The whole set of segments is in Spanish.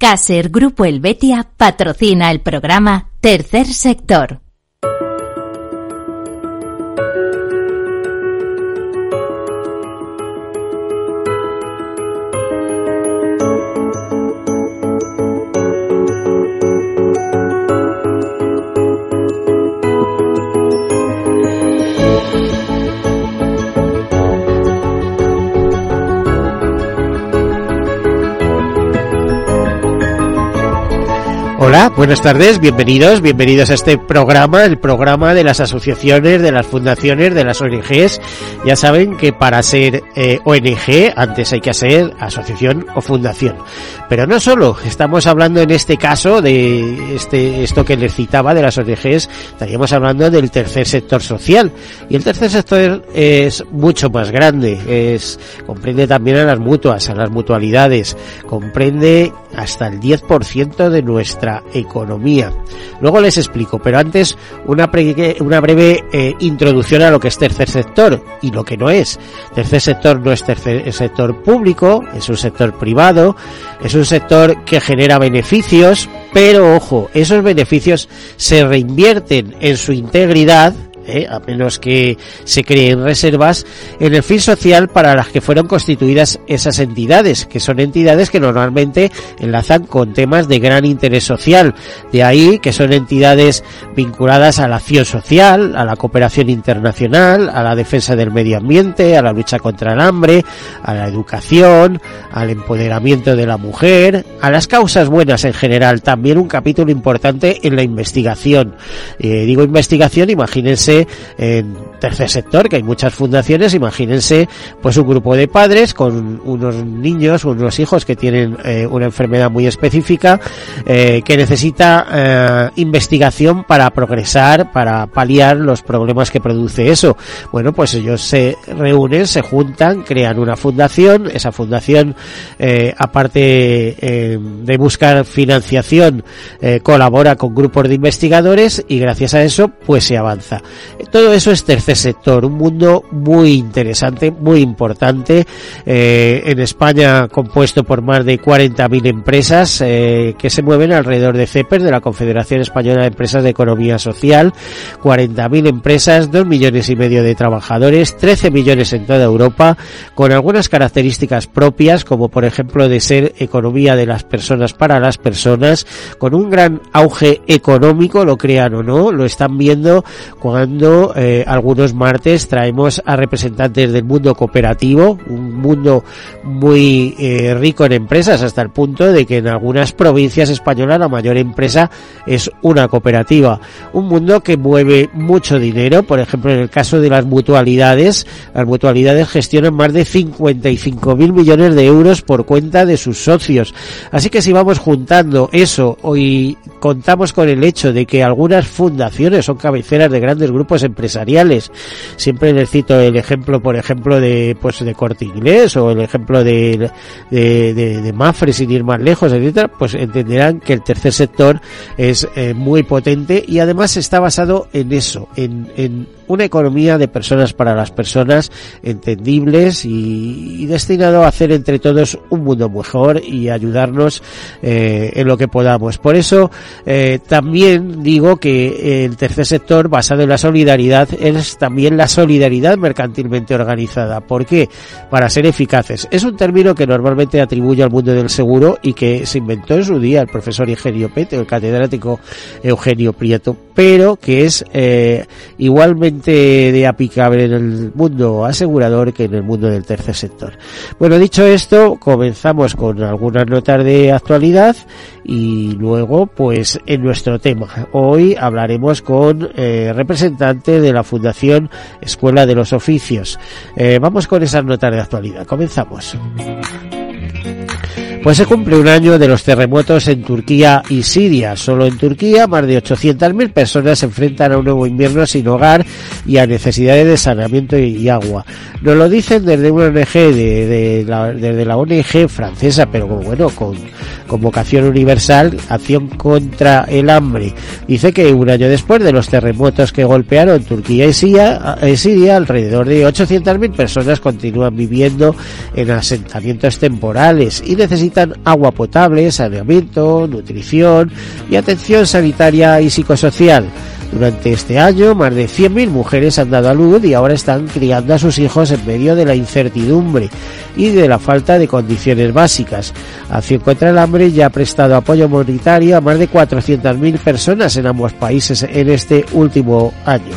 Caser Grupo Helvetia patrocina el programa Tercer Sector. Buenas tardes, bienvenidos, bienvenidos a este programa, el programa de las asociaciones, de las fundaciones, de las ONGs. Ya saben que para ser eh, ONG antes hay que ser asociación o fundación. Pero no solo, estamos hablando en este caso de este esto que les citaba de las ONGs, estaríamos hablando del tercer sector social. Y el tercer sector es mucho más grande, es comprende también a las mutuas, a las mutualidades, comprende hasta el 10% de nuestra economía. Luego les explico, pero antes una, una breve eh, introducción a lo que es tercer sector y lo que no es. Tercer sector no es tercer sector público, es un sector privado, es un sector que genera beneficios, pero ojo, esos beneficios se reinvierten en su integridad ¿eh? a menos que se creen reservas, en el fin social para las que fueron constituidas esas entidades, que son entidades que normalmente enlazan con temas de gran interés social. De ahí que son entidades vinculadas a la acción social, a la cooperación internacional, a la defensa del medio ambiente, a la lucha contra el hambre, a la educación, al empoderamiento de la mujer, a las causas buenas en general. También un capítulo importante en la investigación. Eh, digo investigación, imagínense en tercer sector, que hay muchas fundaciones, imagínense pues un grupo de padres con unos niños, unos hijos que tienen eh, una enfermedad muy específica, eh, que necesita eh, investigación para progresar, para paliar los problemas que produce eso. Bueno, pues ellos se reúnen, se juntan, crean una fundación, esa fundación, aparte de buscar financiación, colabora con grupos de investigadores y gracias a eso pues se avanza. Todo eso es tercer sector, un mundo muy interesante, muy importante. Eh, en España compuesto por más de 40.000 empresas eh, que se mueven alrededor de CEPER, de la Confederación Española de Empresas de Economía Social. 40.000 empresas, 2 millones y medio de trabajadores, 13 millones en toda Europa, con algunas características propias, como por ejemplo de ser economía de las personas para las personas, con un gran auge económico, lo crean o no, lo están viendo cuando eh, algunos martes traemos a representantes del mundo cooperativo, un mundo muy eh, rico en empresas hasta el punto de que en algunas provincias españolas la mayor empresa es una cooperativa. Un mundo que mueve mucho dinero, por ejemplo en el caso de las mutualidades, las mutualidades gestionan más de 55 mil millones de euros por cuenta de sus socios. Así que si vamos juntando eso y contamos con el hecho de que algunas fundaciones son cabeceras de grandes grupos empresariales. Siempre les cito el ejemplo, por ejemplo, de pues de Corte Inglés o el ejemplo de, de, de, Mafre sin ir más lejos, etcétera, pues entenderán que el tercer sector es eh, muy potente y además está basado en eso, en, en una economía de personas para las personas, entendibles y, destinado a hacer entre todos un mundo mejor y ayudarnos eh, en lo que podamos. Por eso eh, también digo que el tercer sector basado en la solidaridad es también la solidaridad mercantilmente organizada. ¿Por qué? Para ser eficaces. Es un término que normalmente atribuye al mundo del seguro y que se inventó en su día el profesor Eugenio Pete, el catedrático Eugenio Prieto, pero que es eh, igualmente de aplicable en el mundo asegurador que en el mundo del tercer sector. Bueno, dicho esto, comenzamos con algunas notas de actualidad y luego, pues, en nuestro tema. Hoy hablaremos con eh, representantes de la Fundación Escuela de los Oficios. Eh, vamos con esas notas de actualidad. Comenzamos. Pues se cumple un año de los terremotos en Turquía y Siria. Solo en Turquía más de 800.000 personas se enfrentan a un nuevo invierno sin hogar y a necesidades de saneamiento y agua. Nos lo dicen desde una ONG, de, la, desde la ONG francesa, pero bueno, con, con vocación universal, Acción contra el Hambre. Dice que un año después de los terremotos que golpearon Turquía y Siria, y Siria alrededor de 800.000 personas continúan viviendo en asentamientos temporales y necesitan necesitan agua potable, saneamiento, nutrición y atención sanitaria y psicosocial. Durante este año, más de 100.000 mujeres han dado a luz y ahora están criando a sus hijos en medio de la incertidumbre y de la falta de condiciones básicas. Acción contra el hambre ya ha prestado apoyo monetario a más de 400.000 personas en ambos países en este último año.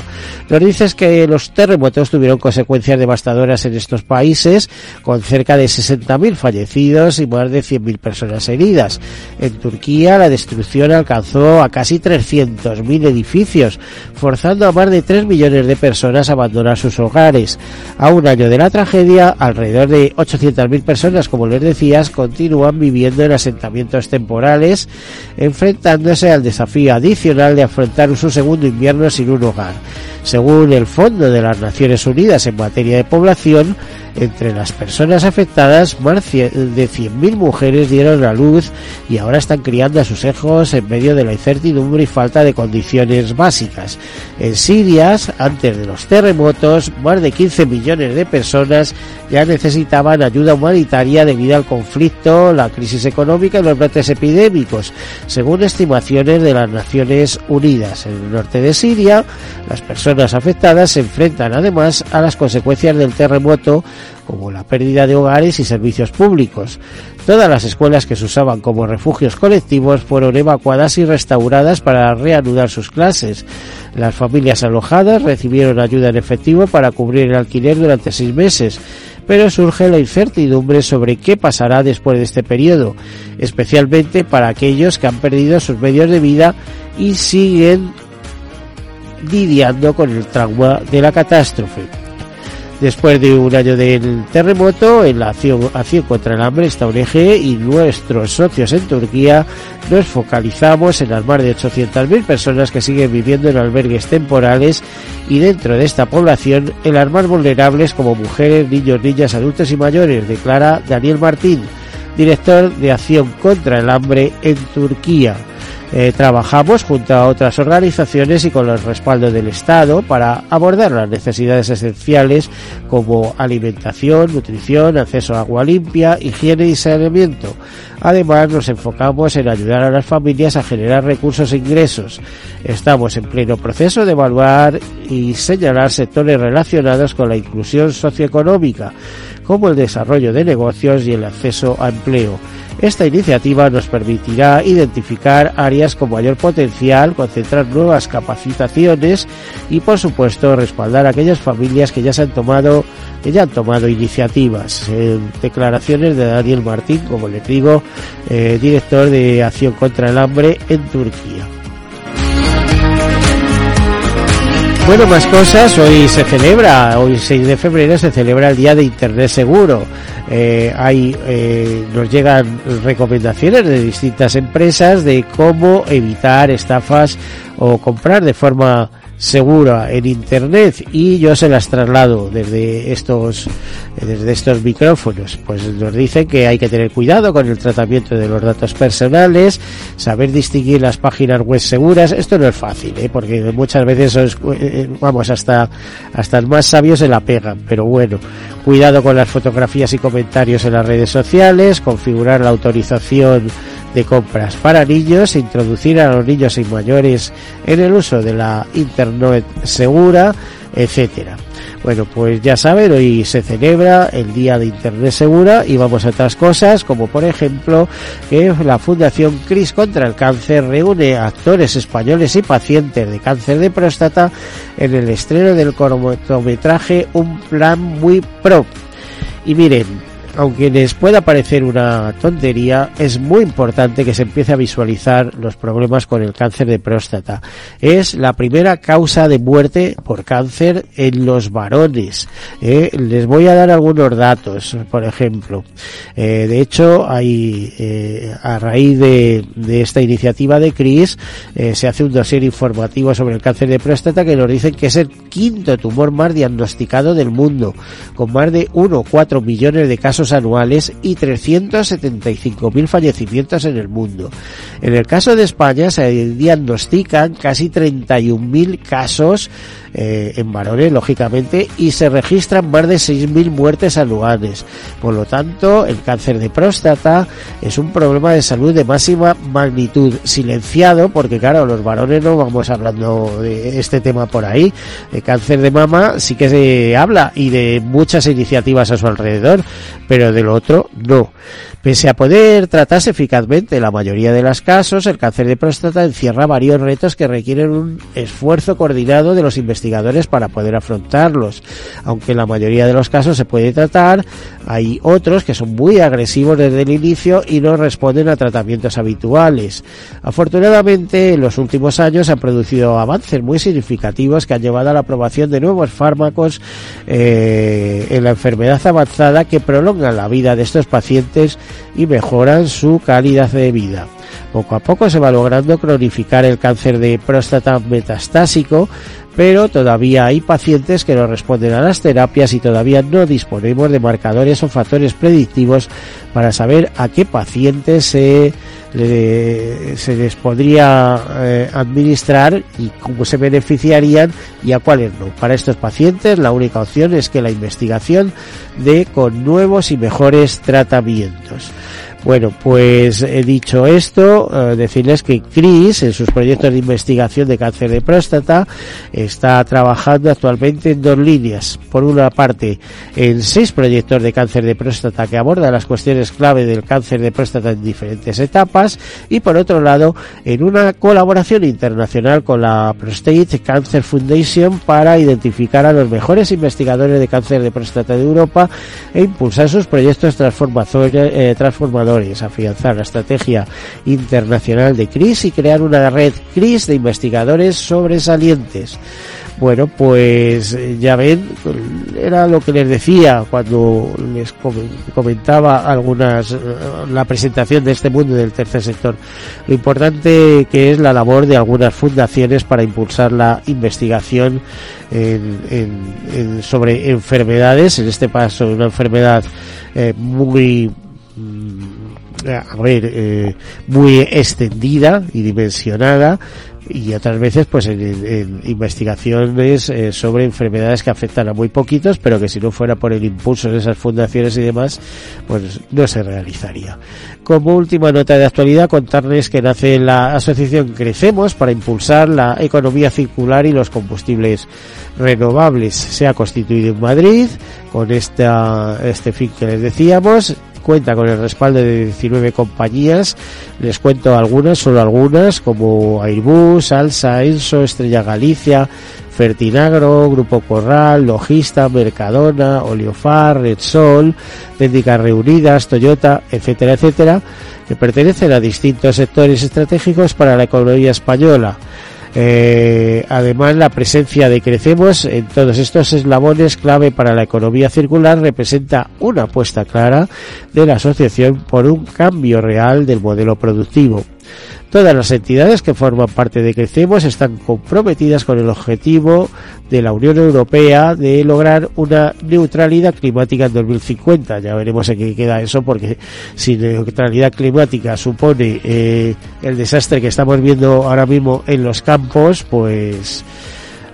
Nos dices que los terremotos tuvieron consecuencias devastadoras en estos países, con cerca de 60.000 fallecidos y más de 100.000 personas heridas. En Turquía la destrucción alcanzó a casi 300.000 edificios, forzando a más de 3 millones de personas a abandonar sus hogares. A un año de la tragedia, alrededor de 800.000 personas, como les decías, continúan viviendo en asentamientos temporales, enfrentándose al desafío adicional de afrontar su segundo invierno sin un hogar. Según el Fondo de las Naciones Unidas en materia de población, entre las personas afectadas, más de 100.000 mujeres dieron a luz y ahora están criando a sus hijos en medio de la incertidumbre y falta de condiciones básicas. En Siria, antes de los terremotos, más de 15 millones de personas ya necesitaban ayuda humanitaria debido al conflicto, la crisis económica y los brotes epidémicos, según estimaciones de las Naciones Unidas. En el norte de Siria, las personas afectadas se enfrentan además a las consecuencias del terremoto como la pérdida de hogares y servicios públicos. Todas las escuelas que se usaban como refugios colectivos fueron evacuadas y restauradas para reanudar sus clases. Las familias alojadas recibieron ayuda en efectivo para cubrir el alquiler durante seis meses, pero surge la incertidumbre sobre qué pasará después de este periodo, especialmente para aquellos que han perdido sus medios de vida y siguen lidiando con el trauma de la catástrofe. Después de un año del terremoto, en la acción, contra el hambre, esta ONG y nuestros socios en Turquía nos focalizamos en las más de 800.000 personas que siguen viviendo en albergues temporales y dentro de esta población en las más vulnerables como mujeres, niños, niñas, adultos y mayores, declara Daniel Martín, director de Acción contra el Hambre en Turquía. Eh, trabajamos junto a otras organizaciones y con el respaldo del Estado para abordar las necesidades esenciales como alimentación, nutrición, acceso a agua limpia, higiene y saneamiento. Además, nos enfocamos en ayudar a las familias a generar recursos e ingresos. Estamos en pleno proceso de evaluar y señalar sectores relacionados con la inclusión socioeconómica, como el desarrollo de negocios y el acceso a empleo. Esta iniciativa nos permitirá identificar áreas con mayor potencial, concentrar nuevas capacitaciones y, por supuesto, respaldar a aquellas familias que ya se han tomado, ya han tomado iniciativas. Declaraciones de Daniel Martín, como les digo, eh, director de Acción contra el Hambre en Turquía. Bueno, más cosas. Hoy se celebra, hoy 6 de febrero se celebra el Día de Internet Seguro. Eh, hay, eh, nos llegan recomendaciones de distintas empresas de cómo evitar estafas o comprar de forma segura en internet y yo se las traslado desde estos desde estos micrófonos pues nos dicen que hay que tener cuidado con el tratamiento de los datos personales saber distinguir las páginas web seguras esto no es fácil ¿eh? porque muchas veces eh, vamos hasta hasta el más sabio se la pegan pero bueno cuidado con las fotografías y comentarios en las redes sociales configurar la autorización de compras para niños, introducir a los niños y mayores en el uso de la Internet segura, etcétera. Bueno, pues ya saben, hoy se celebra el Día de Internet Segura y vamos a otras cosas, como por ejemplo que la Fundación CRIS contra el Cáncer reúne actores españoles y pacientes de cáncer de próstata en el estreno del cortometraje Un Plan Muy Pro. Y miren, aunque les pueda parecer una tontería, es muy importante que se empiece a visualizar los problemas con el cáncer de próstata. Es la primera causa de muerte por cáncer en los varones. Eh, les voy a dar algunos datos, por ejemplo. Eh, de hecho, hay, eh, a raíz de, esta iniciativa de CRIS, se hace un dossier informativo sobre el cáncer de próstata que nos dicen que es el quinto tumor más diagnosticado del mundo, con más de 1,4 millones de casos anuales y 375.000 fallecimientos en el mundo. En el caso de España se diagnostican casi 31.000 casos eh, en varones, lógicamente, y se registran más de 6.000 muertes anuales. Por lo tanto, el cáncer de próstata es un problema de salud de máxima magnitud, silenciado, porque claro, los varones no vamos hablando de este tema por ahí. El cáncer de mama sí que se habla y de muchas iniciativas a su alrededor, pero del otro no. Pese a poder tratarse eficazmente en la mayoría de los casos, el cáncer de próstata encierra varios retos que requieren un esfuerzo coordinado de los investigadores para poder afrontarlos. Aunque en la mayoría de los casos se puede tratar, hay otros que son muy agresivos desde el inicio y no responden a tratamientos habituales. Afortunadamente, en los últimos años se han producido avances muy significativos que han llevado a la aprobación de nuevos fármacos eh, en la enfermedad avanzada que prolongan la vida de estos pacientes y mejoran su calidad de vida. Poco a poco se va logrando cronificar el cáncer de próstata metastásico, pero todavía hay pacientes que no responden a las terapias y todavía no disponemos de marcadores o factores predictivos para saber a qué pacientes se, les podría eh, administrar y cómo se beneficiarían y a cuáles no. Para estos pacientes la única opción es que la investigación dé con nuevos y mejores tratamientos. Bueno, pues he dicho esto, eh, decirles que CRIS, en sus proyectos de investigación de cáncer de próstata, está trabajando actualmente en dos líneas. Por una parte, en seis proyectos de cáncer de próstata que abordan las cuestiones clave del cáncer de próstata en diferentes etapas, y por otro lado, en una colaboración internacional con la Prostate Cancer Foundation para identificar a los mejores investigadores de cáncer de próstata de Europa e impulsar sus proyectos eh, transformadores afianzar la estrategia internacional de CRIS y crear una red CRIS de investigadores sobresalientes. Bueno, pues eh, ya ven, era lo que les decía cuando les comentaba algunas eh, la presentación de este mundo del tercer sector. Lo importante que es la labor de algunas fundaciones para impulsar la investigación en, sobre enfermedades, en este caso una enfermedad eh, muy a ver, eh, muy extendida y dimensionada y otras veces pues en, investigaciones eh, sobre enfermedades que afectan a muy poquitos pero que si no fuera por el impulso de esas fundaciones y demás pues no se realizaría. Como última nota de actualidad contarles que nace la asociación Crecemos para impulsar la economía circular y los combustibles renovables. Se ha constituido en Madrid con esta, este fin que les decíamos cuenta con el respaldo de 19 compañías. Les cuento algunas, solo algunas, como Airbus, Alsa, Enso, Estrella Galicia, Fertinagro, Grupo Corral, Logista, Mercadona, Oleofar, Redsol, Técnicas Reunidas, Toyota, etcétera, etcétera, que pertenecen a distintos sectores estratégicos para la economía española. Eh, además, la presencia de Crecemos en todos estos eslabones clave para la economía circular representa una apuesta clara de la asociación por un cambio real del modelo productivo. Todas las entidades que forman parte de Crecemos están comprometidas con el objetivo de la Unión Europea de lograr una neutralidad climática en 2050. Ya veremos en qué queda eso, porque si neutralidad climática supone eh, el desastre que estamos viendo ahora mismo en los campos, pues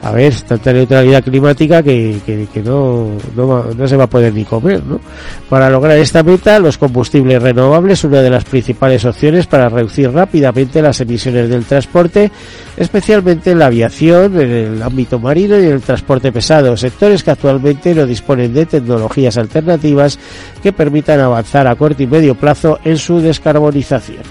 a ver, tanta neutralidad climática que, que, no, no, se va a poder ni comer, ¿no? Para lograr esta meta, los combustibles renovables son una de las principales opciones para reducir rápidamente las emisiones del transporte, especialmente en la aviación, en el ámbito marino y en el transporte pesado, sectores que actualmente no disponen de tecnologías alternativas que permitan avanzar a corto y medio plazo en su descarbonización.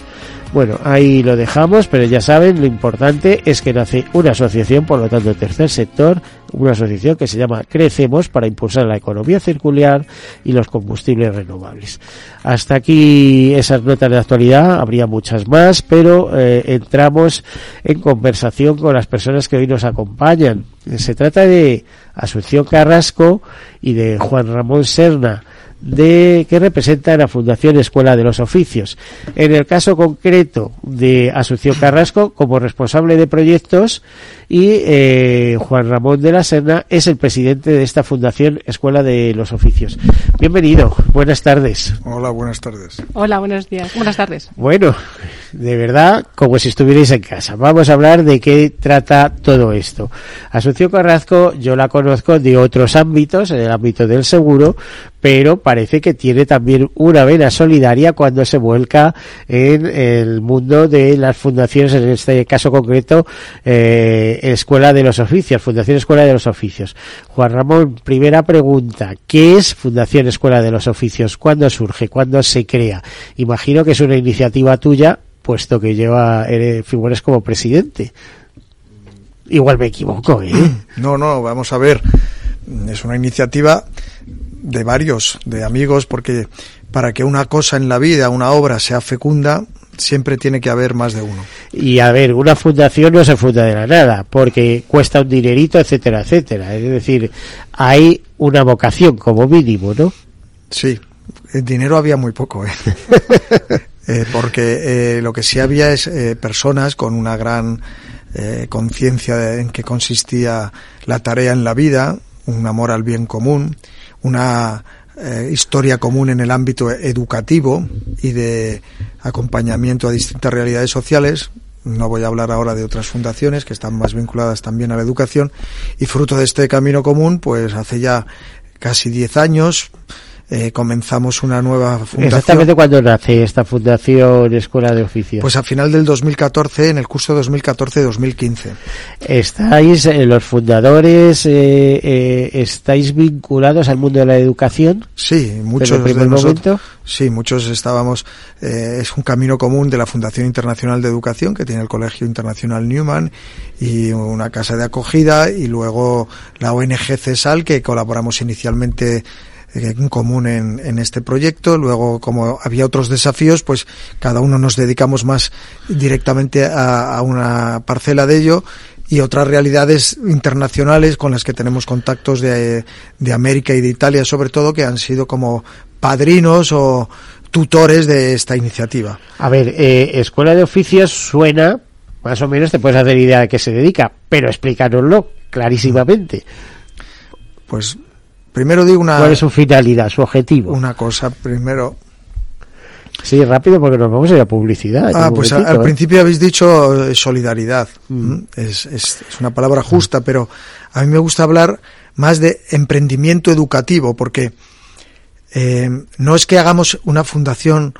Bueno, ahí lo dejamos, pero ya saben, lo importante es que nace una asociación, por lo tanto, tercer sector, una asociación que se llama Crecemos para impulsar la economía circular y los combustibles renovables. Hasta aquí esas notas de actualidad, habría muchas más, pero eh, entramos en conversación con las personas que hoy nos acompañan. Se trata de Asunción Carrasco y de Juan Ramón Serna de que representa la Fundación Escuela de los Oficios. En el caso concreto de Asunción Carrasco, como responsable de proyectos, y eh, Juan Ramón de la Serna es el presidente de esta Fundación Escuela de los Oficios. Bienvenido, buenas tardes. Hola, buenas tardes. Hola, buenos días, buenas tardes. Bueno, de verdad, como si estuvierais en casa. Vamos a hablar de qué trata todo esto. Asunción Carrasco, yo la conozco de otros ámbitos, en el ámbito del seguro, pero parece que tiene también una vena solidaria cuando se vuelca en el mundo de las fundaciones, en este caso concreto, eh, Escuela de los Oficios, Fundación Escuela de los Oficios. Juan Ramón, primera pregunta, ¿qué es Fundación Escuela de los Oficios? ¿Cuándo surge? ¿Cuándo se crea? Imagino que es una iniciativa tuya, puesto que lleva, figuras como presidente. Igual me equivoco, ¿eh? No, no, vamos a ver. Es una iniciativa de varios, de amigos, porque para que una cosa en la vida, una obra sea fecunda, siempre tiene que haber más de uno. Y a ver, una fundación no se funda de la nada, porque cuesta un dinerito, etcétera, etcétera. Es decir, hay una vocación como mínimo, ¿no? Sí, el dinero había muy poco, ¿eh? eh porque eh, lo que sí había es eh, personas con una gran eh, conciencia en qué consistía la tarea en la vida, un amor al bien común, una eh, historia común en el ámbito educativo y de acompañamiento a distintas realidades sociales. No voy a hablar ahora de otras fundaciones que están más vinculadas también a la educación. Y fruto de este camino común, pues hace ya casi diez años, eh, comenzamos una nueva fundación. Exactamente cuando nace esta fundación Escuela de Oficios. Pues a final del 2014, en el curso 2014-2015. ¿Estáis, eh, los fundadores, eh, eh, estáis vinculados al mundo de la educación? Sí, muchos de nosotros. Sí, muchos estábamos. Eh, es un camino común de la Fundación Internacional de Educación, que tiene el Colegio Internacional Newman y una casa de acogida, y luego la ONG CESAL, que colaboramos inicialmente en común en, en, este proyecto. Luego, como había otros desafíos, pues cada uno nos dedicamos más directamente a, a una parcela de ello y otras realidades internacionales con las que tenemos contactos de, de América y de Italia, sobre todo, que han sido como padrinos o tutores de esta iniciativa. A ver, eh, Escuela de Oficios suena, más o menos te puedes hacer idea de qué se dedica, pero explícanoslo clarísimamente. Pues Primero digo una... ¿Cuál es su finalidad, su objetivo? Una cosa, primero... Sí, rápido porque nos vamos a ir a publicidad. Ah, pues al ¿eh? principio habéis dicho solidaridad. Mm. Es, es, es, una palabra justa, pero a mí me gusta hablar más de emprendimiento educativo, porque eh, no es que hagamos una fundación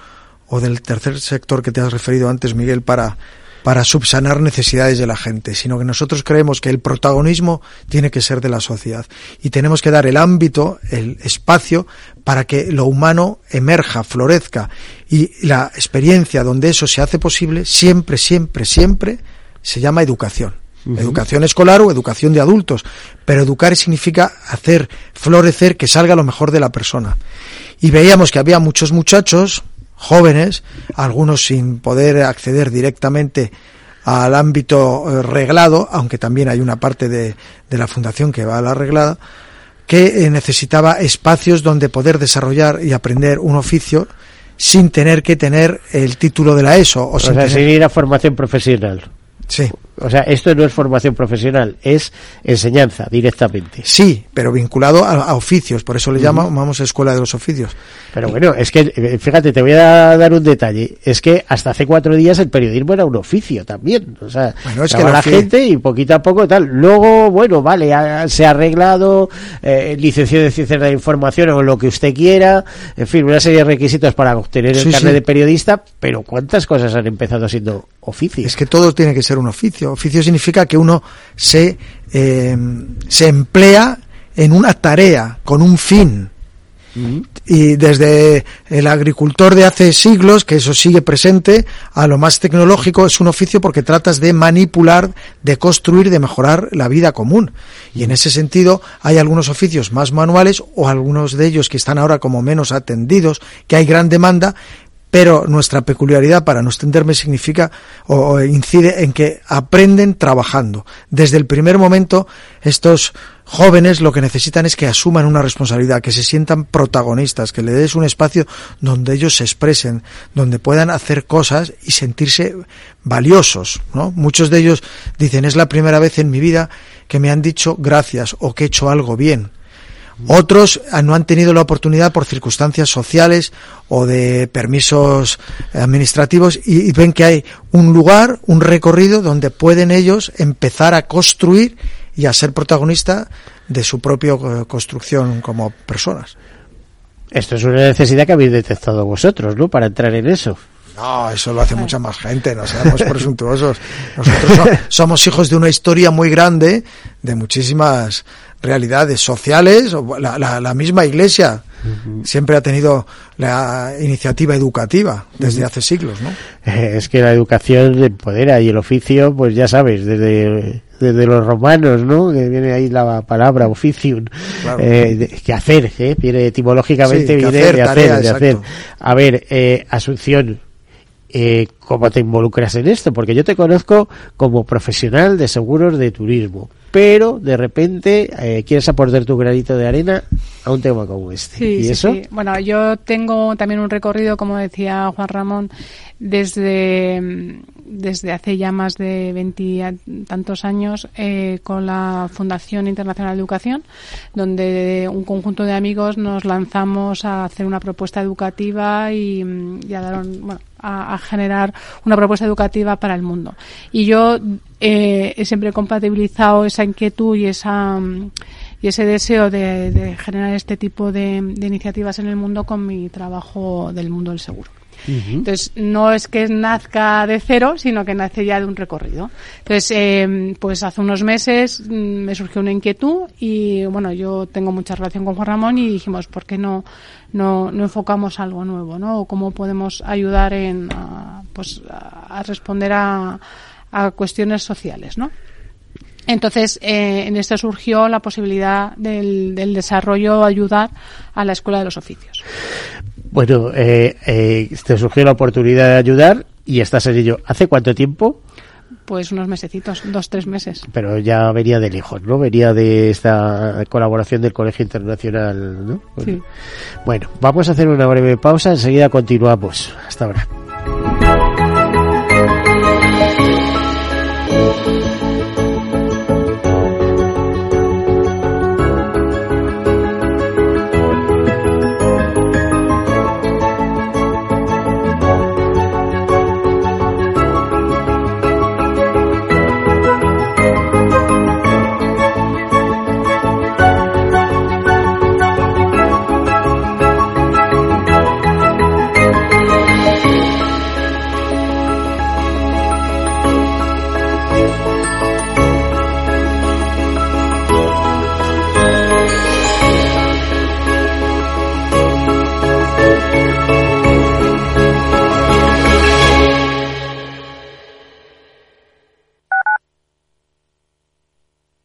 o del tercer sector que te has referido antes, Miguel, para para subsanar necesidades de la gente, sino que nosotros creemos que el protagonismo tiene que ser de la sociedad y tenemos que dar el ámbito, el espacio para que lo humano emerja, florezca y la experiencia donde eso se hace posible siempre, siempre, siempre se llama educación. Uh -huh. Educación escolar o educación de adultos, pero educar significa hacer florecer que salga lo mejor de la persona. Y veíamos que había muchos muchachos jóvenes, algunos sin poder acceder directamente al ámbito reglado, aunque también hay una parte de, de la fundación que va a la reglada, que eh, necesitaba espacios donde poder desarrollar y aprender un oficio sin tener que tener el título de la ESO. O, o sin, sea, tener... a formación profesional. Sí. O sea, esto no es formación profesional, es enseñanza directamente. Sí, pero vinculado a, a oficios, por eso le uh -huh. llamamos Escuela de los Oficios. Pero bueno, es que, eh, fíjate, te voy a dar un detalle. Es que hasta hace cuatro días el periodismo era un oficio también. O sea, bueno, es que la gente y poquito a poco tal. Luego, bueno, vale, ha, se ha arreglado, eh, licenciado de Ciencias de la Información o lo que usted quiera, en fin, una serie de requisitos para obtener el sí, carnet sí. de periodista, pero ¿cuántas cosas han empezado siendo oficios? Es que todo tiene que ser un oficio. Oficio significa que uno se, eh, se emplea en una tarea, con un fin. Uh -huh. Y desde el agricultor de hace siglos, que eso sigue presente, a lo más tecnológico es un oficio porque tratas de manipular, de construir, de mejorar la vida común. Y en ese sentido hay algunos oficios más manuales o algunos de ellos que están ahora como menos atendidos, que hay gran demanda, pero nuestra peculiaridad, para no extenderme, significa o, incide en que aprenden trabajando. Desde el primer momento, estos jóvenes lo que necesitan es que asuman una responsabilidad, que se sientan protagonistas, que le des un espacio donde ellos se expresen, donde puedan hacer cosas y sentirse valiosos, ¿no? Muchos de ellos dicen, es la primera vez en mi vida que me han dicho gracias o que he hecho algo bien. Otros ah, no han tenido la oportunidad por circunstancias sociales o de permisos administrativos y, ven que hay un lugar, un recorrido donde pueden ellos empezar a construir y a ser protagonista de su propia eh, construcción como personas. Esto es una necesidad que habéis detectado vosotros, ¿no? Para entrar en eso. No, eso lo hace mucha más gente, no seamos presuntuosos. Nosotros somos hijos de una historia muy grande, de muchísimas realidades sociales, la, la, la misma iglesia siempre ha tenido la iniciativa educativa desde hace siglos, ¿no? Es que la educación empodera y el oficio, pues ya sabes, desde, desde los romanos, ¿no? Que viene ahí la palabra oficium, eh, que hacer, ¿eh? Viene etimológicamente viene de hacer, de hacer. A ver, eh, Asunción, eh, cómo te involucras en esto, porque yo te conozco como profesional de seguros de turismo, pero de repente eh, quieres aportar tu granito de arena a un tema como este. ¿Y eso? Bueno, yo tengo también un recorrido, como decía Juan Ramón, desde, desde hace ya más de tantos años eh, con la Fundación Internacional de Educación, donde un conjunto de amigos nos lanzamos a hacer una propuesta educativa y, a dar bueno, a, generar una propuesta educativa para el mundo. Y yo eh, he siempre compatibilizado esa inquietud y esa y ese deseo de, generar este tipo de, iniciativas en el mundo con mi trabajo del mundo del seguro. Entonces, no es que nazca de cero, sino que nace ya de un recorrido. Entonces, eh, pues hace unos meses mm, me surgió una inquietud y, bueno, yo tengo mucha relación con Juan Ramón y dijimos, ¿por qué no, no, no enfocamos algo nuevo, ¿no? O cómo podemos ayudar en, a, pues, a responder a, a cuestiones sociales, ¿no? Entonces, eh, en esto surgió la posibilidad del, del desarrollo, ayudar a la Escuela de los Oficios. Bueno, eh, eh, te surgió la oportunidad de ayudar y estás en ello. ¿Hace cuánto tiempo? Pues unos mesecitos, dos, tres meses. Pero ya venía de lejos, ¿no? Venía de esta colaboración del Colegio Internacional, ¿no? sí. bueno, vamos a hacer una breve pausa, enseguida continuamos. Hasta ahora.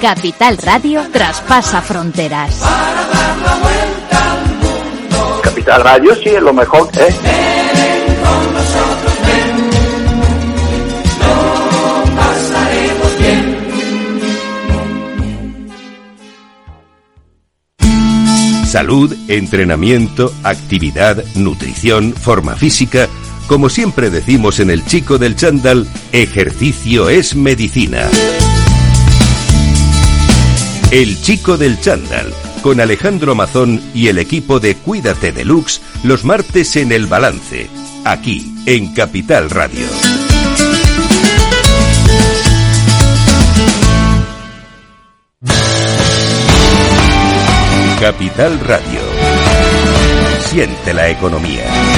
Capital Radio traspasa fronteras. Para dar la vuelta al mundo. Capital Radio sí es lo mejor, ¿eh? Ven con nosotros, ven. No pasaremos bien. Salud, entrenamiento, actividad, nutrición, forma física. Como siempre decimos en el chico del chándal, ejercicio es medicina. El chico del chándal, con Alejandro Mazón y el equipo de Cuídate Deluxe, los martes en El Balance, aquí, en Capital Radio. Capital Radio. Siente la economía.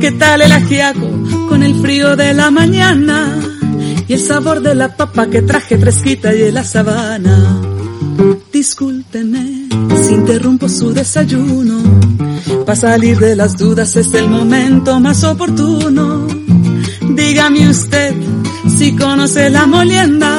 ¿Qué tal el ajiaco con el frío de la mañana? Y el sabor de la papa que traje fresquita y en la sabana. Discúlpeme si interrumpo su desayuno. Para salir de las dudas es el momento más oportuno. Dígame usted si conoce la molienda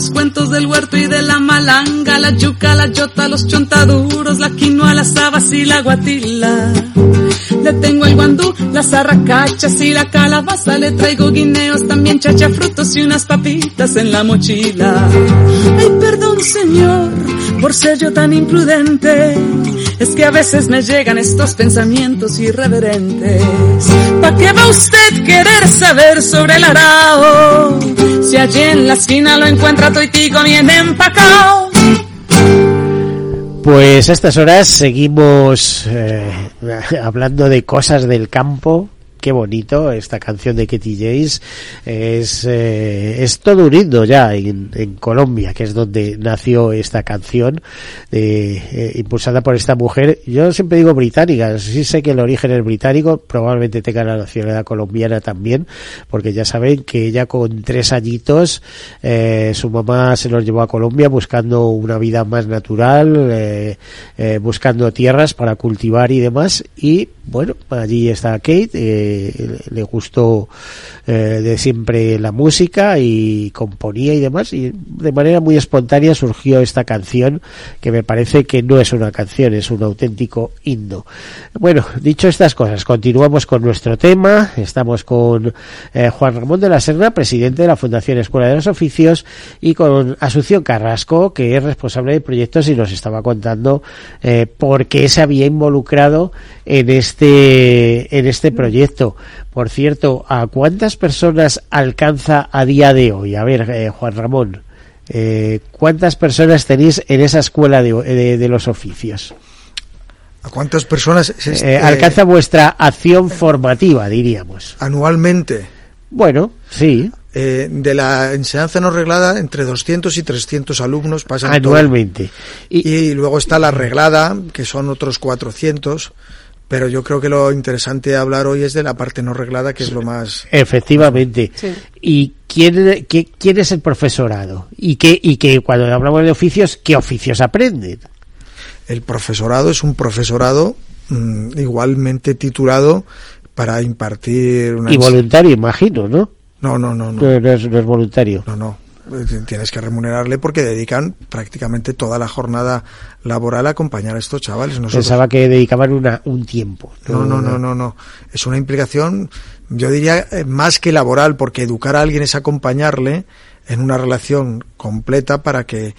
Los cuentos del huerto y de la malanga, la yuca, la yota, los chontaduros, la quinoa, las habas y la guatila. Le tengo el guandú, las arracachas y la calabaza, le traigo guineos, también chachafrutos y unas papitas en la mochila. Ay, perdón señor, por ser yo tan imprudente, es que a veces me llegan estos pensamientos irreverentes. ¿Pa' qué va usted querer saber sobre el arao? Si allí en la esquina lo encuentra toitico bien empacao. Pues a estas horas seguimos eh, hablando de cosas del campo. Qué bonito esta canción de Katy James. Es, eh, es todo un himno ya en, en, Colombia, que es donde nació esta canción, eh, impulsada por esta mujer. Yo siempre digo británica, sí sé que el origen es británico, probablemente tenga la nacionalidad colombiana también, porque ya saben que ella con tres añitos, eh, su mamá se los llevó a Colombia buscando una vida más natural, buscando tierras para cultivar y demás, y bueno, allí está Kate, le gustó eh, de siempre la música y componía y demás, y de manera muy espontánea surgió esta canción que me parece que no es una canción, es un auténtico himno. Bueno, dicho estas cosas, continuamos con nuestro tema, estamos con eh, Juan Ramón de la Serna, presidente de la Fundación Escuela de los Oficios, y con Asunción Carrasco, que es responsable de proyectos y nos estaba contando eh, por qué se había involucrado en este en este proyecto. Por cierto, ¿a cuántas personas alcanza a día de hoy? A ver, eh, Juan Ramón, eh, ¿cuántas personas tenéis en esa escuela de, de, de los oficios? ¿A cuántas personas eh, alcanza vuestra acción formativa, diríamos? Anualmente. Bueno, sí. Eh, de la enseñanza no reglada, entre 200 y 300 alumnos pasan anualmente. Y, y, luego está la reglada, que son otros 400 Pero yo creo que lo interesante de hablar hoy es de la parte no reglada, que es lo más... Efectivamente. Sí. ¿Y quién, qué- quién es el profesorado? ¿Y que, y que cuando hablamos de oficios, qué oficios aprenden? El profesorado es un profesorado mm, igualmente titulado para impartir una... Y voluntario, imagino, ¿no? No, no, no, no. No, no es, no es voluntario. No, no. Tienes que remunerarle porque dedican prácticamente toda la jornada laboral a acompañar a estos chavales. Nosotros- Pensaba que dedicaban una, un tiempo. No, no, no, no, no. Es una implicación, yo diría, eh, más que laboral, porque educar a alguien es acompañarle en una relación completa para que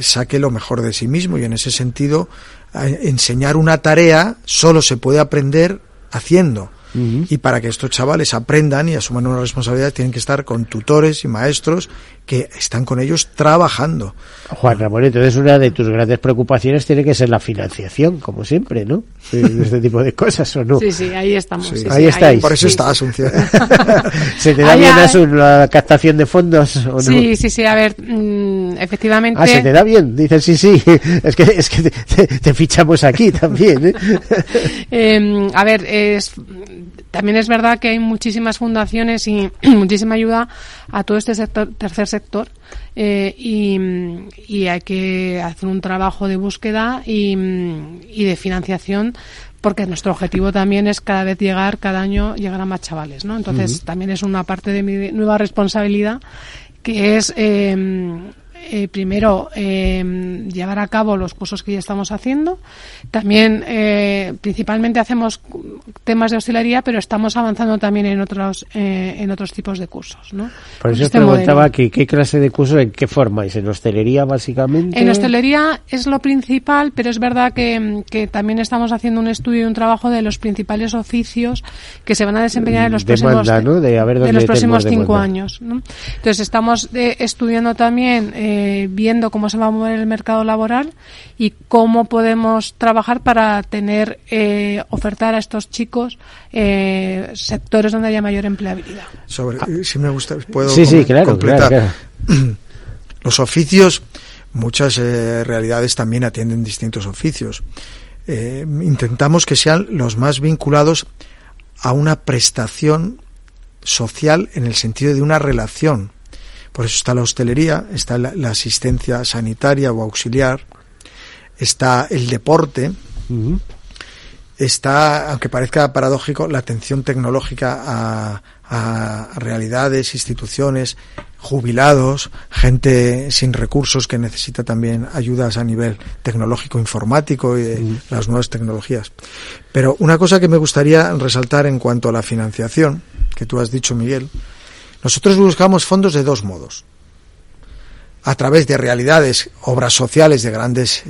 saque lo mejor de sí mismo y en ese sentido enseñar una tarea solo se puede aprender haciendo. Y para que estos chavales aprendan y asuman una responsabilidad tienen que estar con tutores y maestros que están con ellos trabajando. Juan Ramón, entonces una de tus grandes preocupaciones tiene que ser la financiación, como siempre, ¿no? Este tipo de cosas, ¿o no? Sí, sí, ahí estamos. sí, sí, Ahí estáis. Por eso sí, está sí. Asunción. ¿Se te da bien. Asun, la captación de fondos o no? Sí, sí, sí, a ver, mm, efectivamente. Ah, se te da bien, dices sí, sí, es que, es que te, te- te fichamos aquí también, ¿eh? Eh, a ver, es, también es verdad que hay muchísimas fundaciones y muchísima ayuda a todo este sector, tercer sector eh, y, y hay que hacer un trabajo de búsqueda y, y de financiación porque nuestro objetivo también es cada vez llegar, cada año llegar a más chavales, ¿no? Entonces también es una parte de mi nueva responsabilidad que es eh, eh, primero eh, llevar a cabo los cursos que ya estamos haciendo. También eh, principalmente hacemos temas de hostelería, pero estamos avanzando también en otros eh, en otros tipos de cursos, ¿no? Por eso os este preguntaba modelo. que, qué clase de cursos, en qué formáis, en hostelería básicamente. En hostelería es lo principal, pero es verdad que, que también estamos haciendo un estudio y un trabajo de los principales oficios que se van a desempeñar en los Demanda, próximos ¿no? De a ver dónde los próximos cinco demanda. años. ¿no? Entonces estamos estudiando también, eh, viendo cómo se va a mover el mercado laboral y cómo podemos trabajar para tener, eh, ofertar a estos chicos eh, sectores donde haya mayor empleabilidad. Sobre, eh, si me gusta, puedo Sí, sí, claro, completar. claro, Los oficios, muchas eh, realidades también atienden distintos oficios. Eh, intentamos que sean los más vinculados a una prestación social en el sentido de una relación. Por eso está la hostelería, está la, la asistencia sanitaria o auxiliar, está el deporte, está, aunque parezca paradójico, la atención tecnológica a, a realidades, instituciones, jubilados, gente sin recursos que necesita también ayudas a nivel tecnológico, informático y de las nuevas tecnologías. Pero una cosa que me gustaría resaltar en cuanto a la financiación, que tú has dicho, Miguel, nosotros buscamos fondos de dos modos. A través de realidades, obras sociales de grandes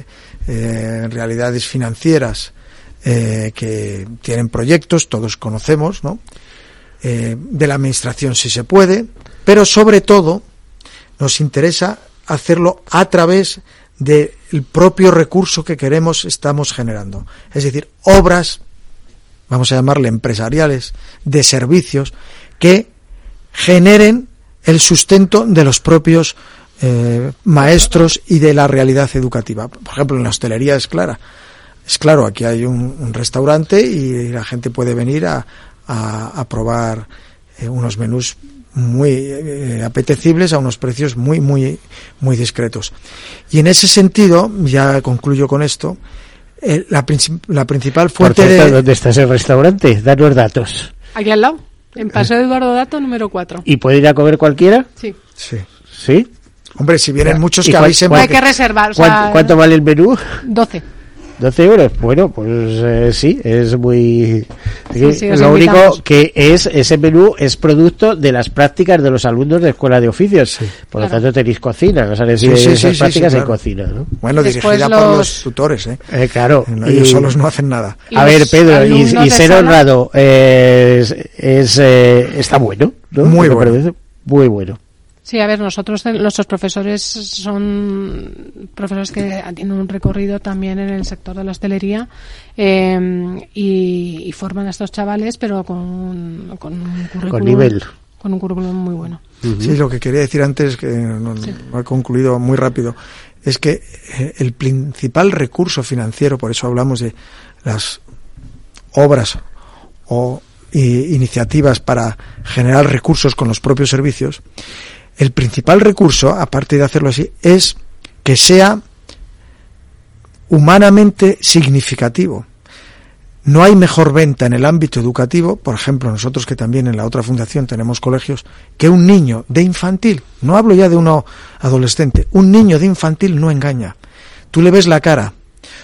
eh, realidades financieras eh, que tienen proyectos, todos conocemos, ¿no? Eh, de la administración si se puede, pero sobre todo nos interesa hacerlo a través del propio recurso que queremos, estamos generando. Es decir, obras, vamos a llamarle empresariales, de servicios, que generen el sustento de los propios eh, maestros y de la realidad educativa. Por ejemplo, en la hostelería es clara. Es claro, aquí hay un, un restaurante y la gente puede venir a, a, a probar eh, unos menús muy eh, apetecibles a unos precios muy, muy, muy discretos. Y en ese sentido, ya concluyo con esto, eh, la, princip- la principal Por fuente cierto, de... ¿dónde está ese restaurante? Danos datos. Aquí al lado, en Paseo Eduardo Dato número 4. ¿Y puede ir a comer cualquiera? Sí. Sí. ¿Sí? Hombre, si vienen muchos ¿Y que cuál- avisen... cuál- Hay que reservar, o sea, ¿Cuánto, cuánto vale el menú? 12. 12 euros. Bueno, pues eh, sí, es muy. Sí, sí, os lo único invitamos. que es ese menú es producto de las prácticas de los alumnos de escuela de oficios. Por lo Claro. tanto, tenéis cocina, o sea, esas sí, prácticas sí, en claro. cocina, ¿no? Bueno, Después dirigida por los- los tutores, ¿eh? Eh, claro. Ellos y- solos no hacen nada. A ver, los Pedro, y, ser sala- honrado eh, es, es, eh, está bueno, ¿no? Muy ¿Te bueno. parece? Muy bueno. Sí, a ver, nosotros, eh, nuestros profesores son profesores que tienen un recorrido también en el sector de la hostelería eh, y, y forman a estos chavales, pero con, con un currículum. nivel. Con un currículum muy bueno. Sí, lo que quería decir antes, que no, no he concluido muy rápido, es que eh, el principal recurso financiero, por eso hablamos de las obras o iniciativas para generar recursos con los propios servicios, el principal recurso, aparte de hacerlo así, es que sea humanamente significativo. No hay mejor venta en el ámbito educativo, por ejemplo, nosotros que también en la otra fundación tenemos colegios, que un niño de infantil, no hablo ya de uno adolescente, un niño de infantil no engaña. Tú le ves la cara,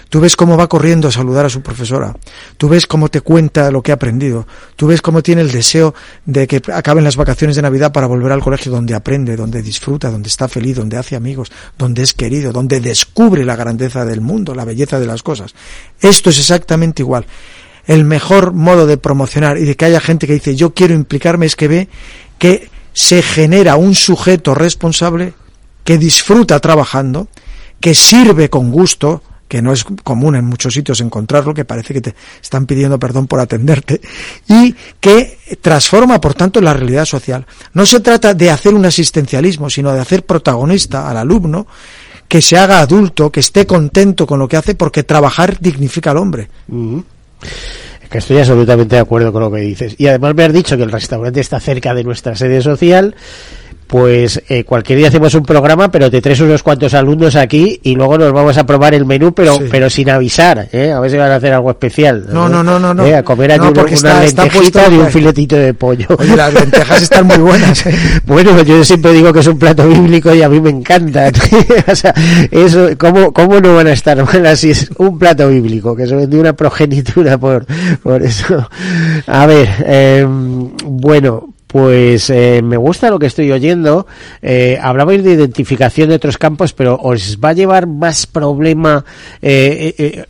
Tú ves cómo va corriendo a saludar a su profesora. Tú ves cómo te cuenta lo que ha aprendido. Tú ves cómo tiene el deseo de que acaben las vacaciones de Navidad para volver al colegio donde aprende, donde disfruta, donde está feliz, donde hace amigos, donde es querido, donde descubre la grandeza del mundo, la belleza de las cosas. Esto es exactamente igual. El mejor modo de promocionar y de que haya gente que dice yo quiero implicarme es que ve que se genera un sujeto responsable que disfruta trabajando, que sirve con gusto, que no es común en muchos sitios encontrarlo, que parece que te están pidiendo perdón por atenderte, y que transforma, por tanto, la realidad social. No se trata de hacer un asistencialismo, sino de hacer protagonista al alumno, que se haga adulto, que esté contento con lo que hace, porque trabajar dignifica al hombre. que estoy absolutamente de acuerdo con lo que dices. Y además me has dicho que el restaurante está cerca de nuestra sede social pues eh, cualquier día hacemos un programa, pero te traes unos cuantos alumnos aquí y luego nos vamos a probar el menú, pero pero sin avisar, ¿eh? a ver si van a hacer algo especial. No, no, no, no. no. ¿Eh? A comer allí una, está, lentejita y un filetito de pollo. Oye, las lentejas están muy buenas. ¿eh? bueno, yo siempre digo que es un plato bíblico y a mí me encanta. o sea, eso, ¿cómo, ¿cómo no van a estar mal si es un plato bíblico? Que se vendió una progenitura por, por eso. A ver, eh, bueno, pues eh, me gusta lo que estoy oyendo. Eh, hablabais de identificación de otros campos, pero os va a llevar más problema. Eh, eh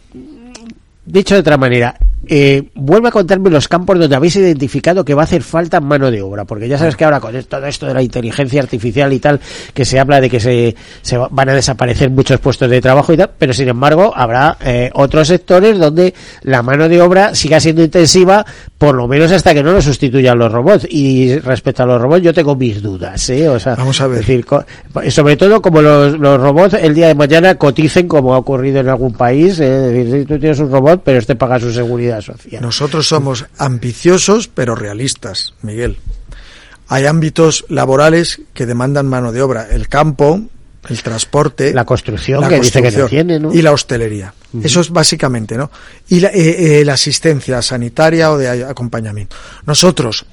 dicho de otra manera, eh, vuelve a contarme los campos donde habéis identificado que va a hacer falta mano de obra, porque ya sabes que ahora con todo esto de la inteligencia artificial y tal, que se habla de que se, se van a desaparecer muchos puestos de trabajo y tal, pero sin embargo habrá eh, otros sectores donde la mano de obra siga siendo intensiva, por lo menos hasta que no lo sustituyan los robots. Y respecto a los robots, yo tengo mis dudas, ¿eh? O sea, Vamos a ver. Decir, sobre todo como los, los robots el día de mañana coticen como ha ocurrido en algún país, ¿eh? es decir, tú tienes un robot, pero este paga su seguridad nosotros somos ambiciosos pero realistas, Miguel. Hay ámbitos laborales que demandan mano de obra. El campo, el transporte, la construcción, que dice que tiene, y la hostelería. Eso es básicamente, ¿no? Y la, eh, eh, asistencia sanitaria o de acompañamiento. Nosotros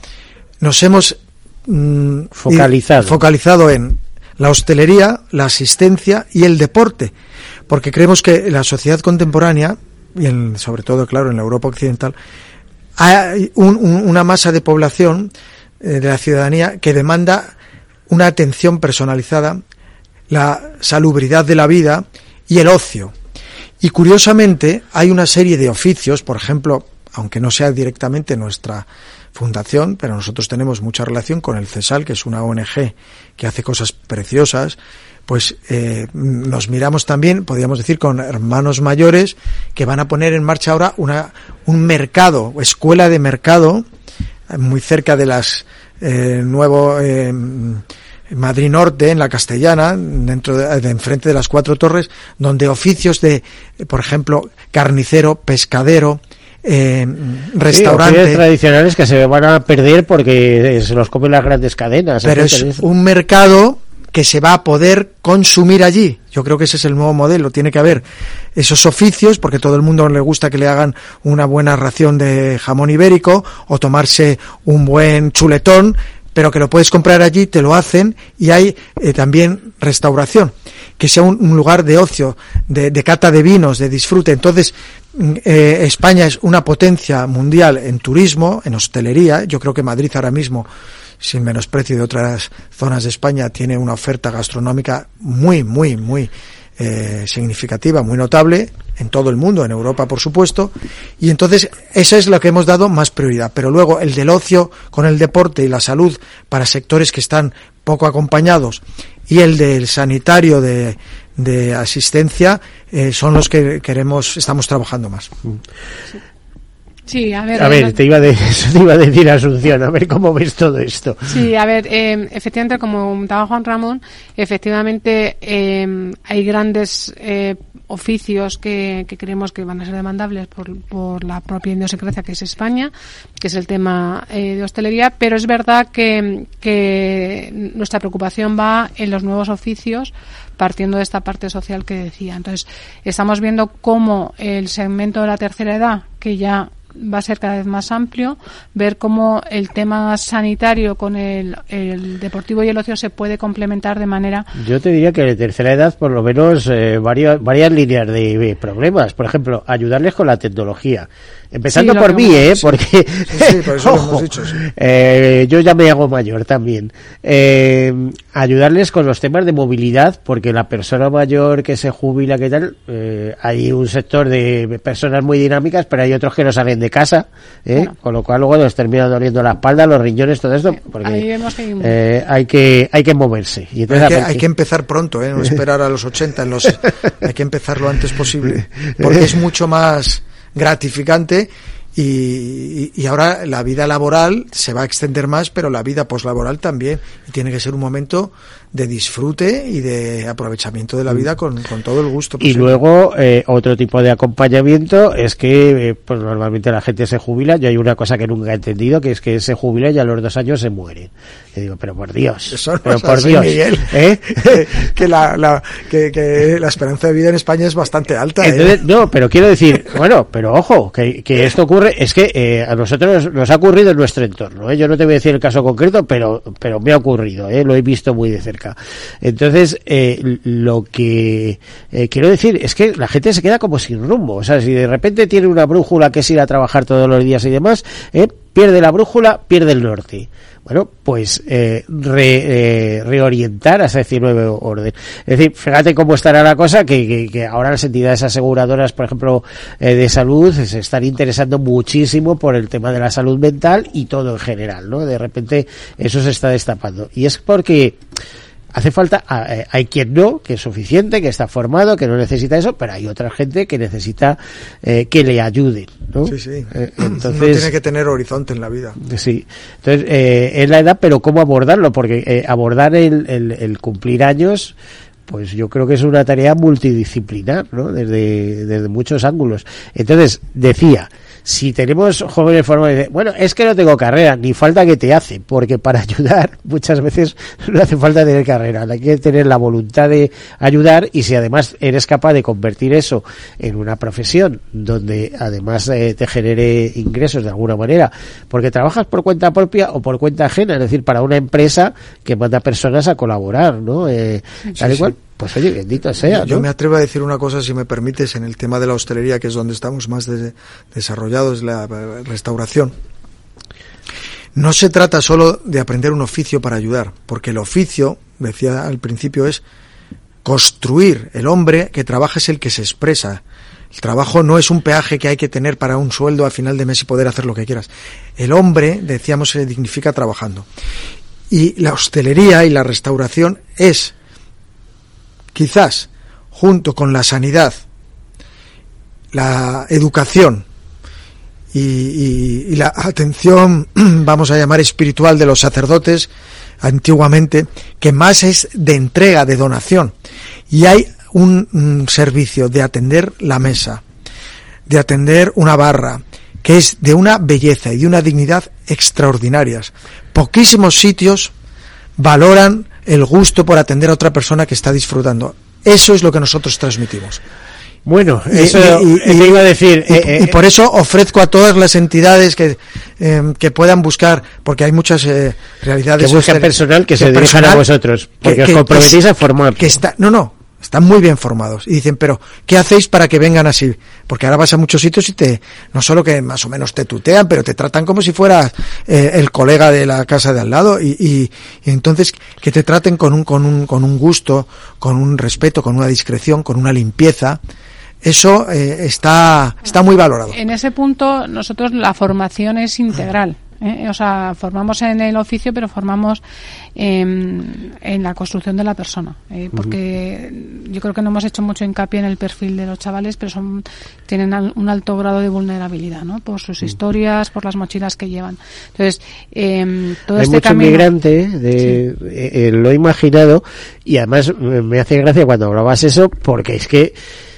nos hemos mm, focalizado. focalizado en la hostelería, la asistencia y el deporte, porque creemos que la sociedad contemporánea y sobre todo, claro, en la Europa occidental, hay una masa de población eh, de la ciudadanía que demanda una atención personalizada, la salubridad de la vida y el ocio. Y curiosamente hay una serie de oficios, por ejemplo, aunque no sea directamente nuestra fundación, pero nosotros tenemos mucha relación con el CESAL, que es una ONG que hace cosas preciosas, pues eh, nos miramos también, podríamos decir, con hermanos mayores que van a poner en marcha ahora una, un mercado, escuela de mercado, muy cerca de las eh, nuevo eh, Madrid Norte, en la Castellana, dentro de, enfrente de las cuatro torres, donde oficios de, por ejemplo, carnicero, pescadero, eh, restaurantes tradicionales que se van a perder porque se los comen las grandes cadenas. Pero es un mercado que se va a poder consumir allí. Yo creo que ese es el nuevo modelo. Tiene que haber esos oficios, porque todo el mundo le gusta que le hagan una buena ración de jamón ibérico o tomarse un buen chuletón, pero que lo puedes comprar allí, te lo hacen y hay eh, también restauración, que sea un, lugar de ocio, de, cata de vinos, de disfrute. Entonces, mm, eh, España es una potencia mundial en turismo, en hostelería. Yo creo que Madrid ahora mismo sin menosprecio de otras zonas de España, tiene una oferta gastronómica muy, muy, muy eh, significativa, muy notable en todo el mundo, en Europa por supuesto, y entonces esa es lo que hemos dado más prioridad. Pero luego el del ocio con el deporte y la salud para sectores que están poco acompañados y el del sanitario de, de asistencia eh, son los que queremos, estamos trabajando más. Sí, a ver. A ver, te iba, iba a decir Asunción, a ver cómo ves todo esto. Sí, a ver, eh, efectivamente, como comentaba Juan Ramón, efectivamente eh, hay grandes eh, oficios que, que creemos que van a ser demandables por, por la propia idiosincrasia que es España, que es el tema eh, de hostelería, pero es verdad que, que nuestra preocupación va en los nuevos oficios partiendo de esta parte social que decía. Entonces, estamos viendo cómo el segmento de la tercera edad, que ya va a ser cada vez más amplio, ver cómo el tema sanitario con el, el deportivo y el ocio se puede complementar de manera. Yo te diría que de tercera edad, por lo menos, eh, varias, varias líneas de, de problemas. Por ejemplo, ayudarles con la tecnología. Empezando Sí, por mí, ¿eh? Porque Sí, por eso lo hemos ojo, dicho, eh, yo ya me hago mayor también. Eh, ayudarles con los temas de movilidad, porque la persona mayor que se jubila, que tal, eh, hay un sector de personas muy dinámicas, pero hay otros que no salen de casa, ¿eh? con lo cual luego nos termina doliendo la espalda, los riñones, todo esto, porque Ahí vemos que hay eh, que hay que moverse. Y entonces Hay que, hay qué- que empezar pronto, ¿eh? no esperar a los 80. En los, hay que empezar lo antes posible, porque es mucho más gratificante y, y- ahora la vida laboral se va a extender más, pero la vida poslaboral también. Y tiene que ser un momento de disfrute y de aprovechamiento de la vida con, con todo el gusto. Y posible. luego, eh, otro tipo de acompañamiento es que, eh, pues normalmente la gente se jubila. Yo hay una cosa que nunca he entendido, que es que se jubila y a los dos años se muere. Y digo, pero por Dios, Eso no pero es por así, Dios, Miguel. ¿eh? que, la, la- que, que la esperanza de vida en España es bastante alta. ¿eh? Entonces, no, pero quiero decir, bueno, pero ojo, que, que esto ocurre, es que a nosotros nos ha ocurrido en nuestro entorno, yo no te voy a decir el caso concreto, pero, pero me ha ocurrido, lo he visto muy de cerca. Entonces, eh, lo que eh, quiero decir es que la gente se queda como sin rumbo, o sea, si de repente tiene una brújula que es ir a trabajar todos los días y demás, ¿eh? pierde la brújula, pierde el norte. Bueno, pues eh, re- eh, reorientar a ese nuevo orden. Es decir, fíjate cómo estará la cosa, que ahora las entidades aseguradoras, por ejemplo, eh, de salud, se están interesando muchísimo por el tema de la salud mental y todo en general, ¿no? De repente eso se está destapando. Y es porque hace falta, eh, hay quien no, que es suficiente, que está formado, que no necesita eso, pero hay otra gente que necesita eh, que le ayuden, ¿no? Sí, sí. Eh, entonces, tiene que tener horizonte en la vida. Sí, entonces eh, es la edad, pero ¿cómo abordarlo? Porque eh, abordar el, el, el cumplir años, pues yo creo que es una tarea multidisciplinar, ¿no? Desde, desde muchos ángulos. Entonces, decía, si tenemos jóvenes formados, bueno, es que no tengo carrera, ni falta que te hace, porque para ayudar muchas veces no hace falta tener carrera, hay que tener la voluntad de ayudar y si además eres capaz de convertir eso en una profesión donde además eh, te genere ingresos de alguna manera, porque trabajas por cuenta propia o por cuenta ajena, es decir, para una empresa que manda personas a colaborar, ¿no? Eh, tal y sí. cual, pues oye, bendito sea, Yo me atrevo a decir una cosa, si me permites, en el tema de la hostelería, que es donde estamos más de- desarrollados, la eh, restauración. No se trata solo de aprender un oficio para ayudar, porque el oficio, decía al principio, es construir. El hombre que trabaja es el que se expresa. El trabajo no es un peaje que hay que tener para un sueldo a final de mes y poder hacer lo que quieras. El hombre, decíamos, se dignifica trabajando. Y la hostelería y la restauración es quizás junto con la sanidad, la educación y, la atención, vamos a llamar espiritual de los sacerdotes antiguamente, que más es de entrega, de donación. Y hay un, mm, servicio de atender la mesa, de atender una barra, que es de una belleza y de una dignidad extraordinarias. Poquísimos sitios valoran el gusto por atender a otra persona que está disfrutando. Eso es lo que nosotros transmitimos. Bueno, Y- eso y- y- te iba a decir. y, eh, eh, y por eso ofrezco a todas las entidades que, eh, que puedan buscar, porque hay muchas eh, realidades. Que personal que se dirijan a vosotros, porque os comprometís a formar. Que está, no, no, están muy bien formados. Y dicen, pero, ¿qué hacéis para que vengan así? Porque ahora vas a muchos sitios y te, no solo que más o menos te tutean, pero te tratan como si fueras eh, el colega de la casa de al lado. Y, y, y entonces, que te traten con un, con un, con un gusto, con un respeto, con una discreción, con una limpieza. Eso eh, está, está muy valorado. En ese punto, nosotros la formación es integral. ¿Eh? O sea, formamos en el oficio, pero formamos en, en la construcción de la persona. ¿eh? Porque yo creo que no hemos hecho mucho hincapié en el perfil de los chavales, pero son tienen al- un alto grado de vulnerabilidad, ¿no? Por sus historias, por las mochilas que llevan. Entonces, em, todo hay este mucho camino. inmigrante, ¿eh? de, eh, eh, lo he imaginado, y además eh, me hace gracia cuando hablabas eso, porque es que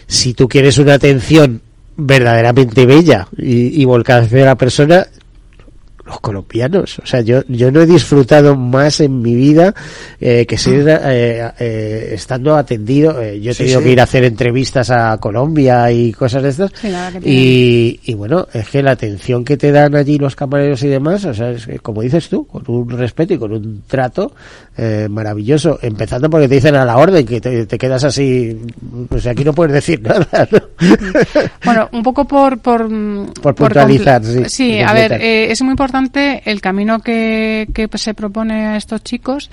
si tú quieres una atención verdaderamente bella y, y volcada hacia la persona, los colombianos. O sea, yo, yo no he disfrutado más en mi vida eh, que ser eh, eh, estando atendido. Eh, yo he Sí, tenido sí. que ir a hacer entrevistas a Colombia y cosas de estas. Sí, y, y bueno, es que la atención que te dan allí los camareros y demás, o sea, es que, como dices tú, con un respeto y con un trato eh, maravilloso. Empezando porque te dicen a la orden que te, te quedas así, pues aquí no puedes decir nada. ¿no? Bueno, un poco por por, mm, Por puntualizar, sí, por a ver, es muy importante el camino que, se propone a estos chicos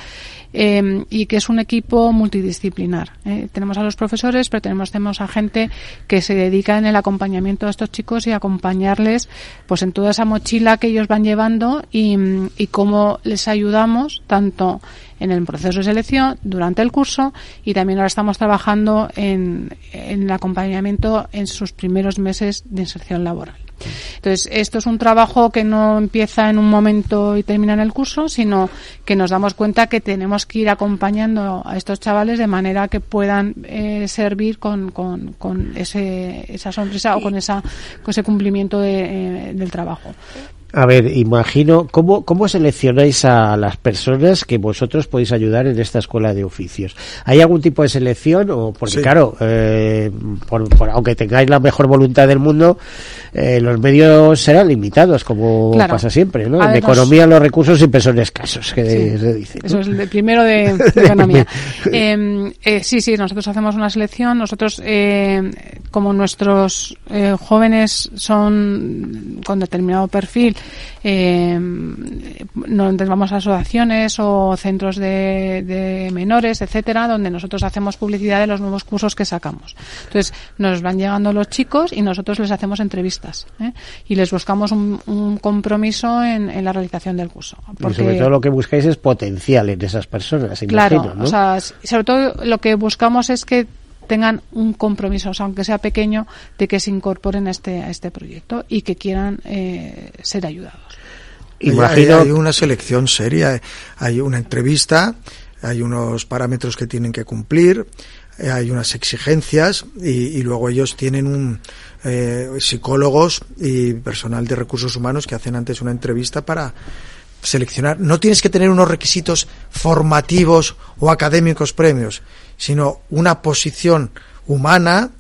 eh, y que es un equipo multidisciplinar. ¿eh? Tenemos a los profesores, pero tenemos, tenemos a gente que se dedica en el acompañamiento a estos chicos y acompañarles pues en toda esa mochila que ellos van llevando y, cómo les ayudamos tanto en el proceso de selección durante el curso y también ahora estamos trabajando en el acompañamiento en sus primeros meses de inserción laboral. Entonces, esto es un trabajo que no empieza en un momento y termina en el curso, sino que nos damos cuenta que tenemos que ir acompañando a estos chavales de manera que puedan eh, servir con, con, con ese, esa sonrisa o con, esa, con ese cumplimiento de, eh, del trabajo. A ver, imagino, ¿cómo, ¿cómo seleccionáis a las personas que vosotros podéis ayudar en esta escuela de oficios? ¿Hay algún tipo de selección? o Porque Sí. claro, eh, por- por- aunque tengáis la mejor voluntad del mundo, eh, los medios serán limitados, como Claro. pasa siempre, ¿no? A En ver, nos- economía los recursos siempre son escasos, que Sí, se dice. ¿no? Eso es el primero de, de economía. Eh, eh, sí, sí, nosotros hacemos una selección. Nosotros, eh, como nuestros eh, jóvenes son con determinado perfil, eh, no entonces vamos a asociaciones o centros de, de menores, etcétera, donde nosotros hacemos publicidad de los nuevos cursos que sacamos. Entonces, nos van llegando los chicos y nosotros les hacemos entrevistas ¿eh? y les buscamos un, un compromiso en, en la realización del curso. Y sobre todo lo que buscáis es potencial en esas personas, Claro, o sea, sobre todo lo que buscamos es que tengan un compromiso, o sea, aunque sea pequeño, de que se incorporen a este, a este proyecto y que quieran eh, ser ayudados. Hay- Imagino- Hay, hay una selección seria, hay una entrevista, hay unos parámetros que tienen que cumplir, eh, hay unas exigencias y, y luego ellos tienen un eh, psicólogos y personal de recursos humanos que hacen antes una entrevista para seleccionar. No tienes que tener unos requisitos formativos o académicos premios, sino una posición humana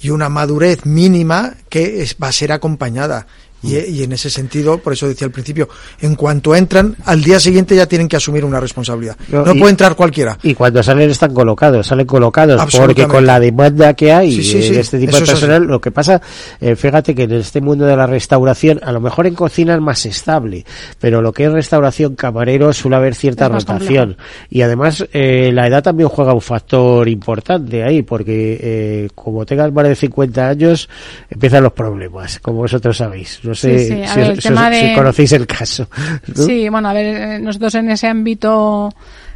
y una madurez mínima que va a ser acompañada. Y, y en ese sentido, por eso decía al principio, en cuanto entran, al día siguiente ya tienen que asumir una responsabilidad. No, No, y- puede entrar cualquiera. Y cuando salen están colocados, salen colocados, porque con la demanda que hay Sí, sí, de este tipo de personal, lo que pasa, eh, fíjate que en este mundo de la restauración, a lo mejor en cocina es más estable, pero lo que es restauración camarero suele haber cierta rotación. Y además, eh, la edad también juega un factor importante ahí, porque eh, como tengas más de 50 años, empiezan los problemas, como vosotros sabéis. No sé Sí, si, ver, conocéis el caso. ¿no? Sí, bueno, a ver, eh, nosotros en ese ámbito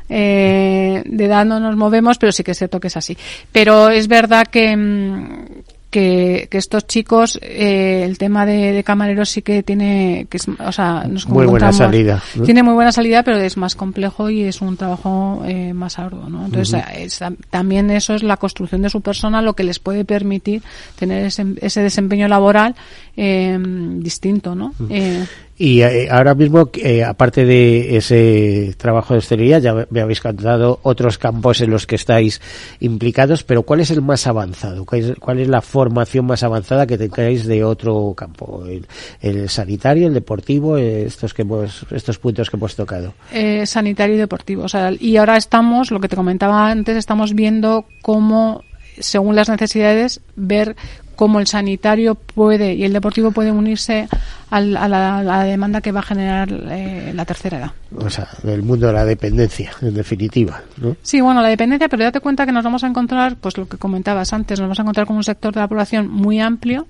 eh, de edad no nos movemos, pero sí que es cierto que es así. Pero es verdad que, mm, que, que estos chicos, eh, el tema de, de camareros sí que tiene, que es, o sea, nos Muy buena salida, ¿no? Tiene muy buena salida, pero es más complejo y es un trabajo eh, más arduo, ¿no? Entonces, es- también eso es la construcción de su persona lo que les puede permitir tener ese, ese desempeño laboral eh, distinto, ¿no? Eh, Y eh, ahora mismo, eh, aparte de ese trabajo de hostelería, ya me habéis contado otros campos en los que estáis implicados, pero ¿cuál es el más avanzado? ¿Cuál es, cuál es la formación más avanzada que tengáis de otro campo? ¿El, el sanitario, el deportivo, eh, estos, que hemos, estos puntos que hemos tocado? eh, sanitario y deportivo. O sea, y ahora estamos, lo que te comentaba antes, estamos viendo cómo, según las necesidades, ver cómo el sanitario puede y el deportivo puede unirse al- a, la, a la demanda que va a generar eh, la tercera edad. O sea, del mundo de la dependencia, en definitiva, ¿no? Sí, bueno, la dependencia, pero date cuenta que nos vamos a encontrar, pues lo que comentabas antes, nos vamos a encontrar con un sector de la población muy amplio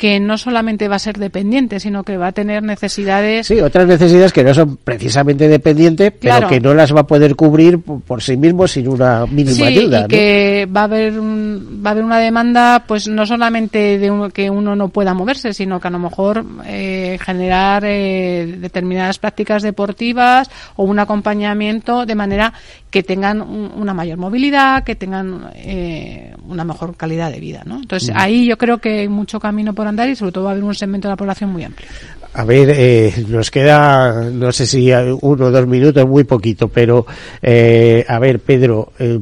que no solamente va a ser dependiente, sino que va a tener necesidades. Sí, otras necesidades que no son precisamente dependientes, pero Claro. que no las va a poder cubrir por, por sí mismo sin una mínima Sí, ayuda. y ¿no? que va a haber un- va a haber una demanda, pues no solamente de uno- que uno no pueda moverse, sino que a lo mejor eh, generar eh, determinadas prácticas deportivas o un acompañamiento de manera que tengan un- una mayor movilidad, que tengan eh, una mejor calidad de vida, ¿no? Entonces Mm. ahí yo creo que hay mucho camino por y sobre todo va a haber un segmento de la población muy amplio. A ver, eh, nos queda, no sé si uno o dos minutos, muy poquito, pero eh, a ver, Pedro, eh,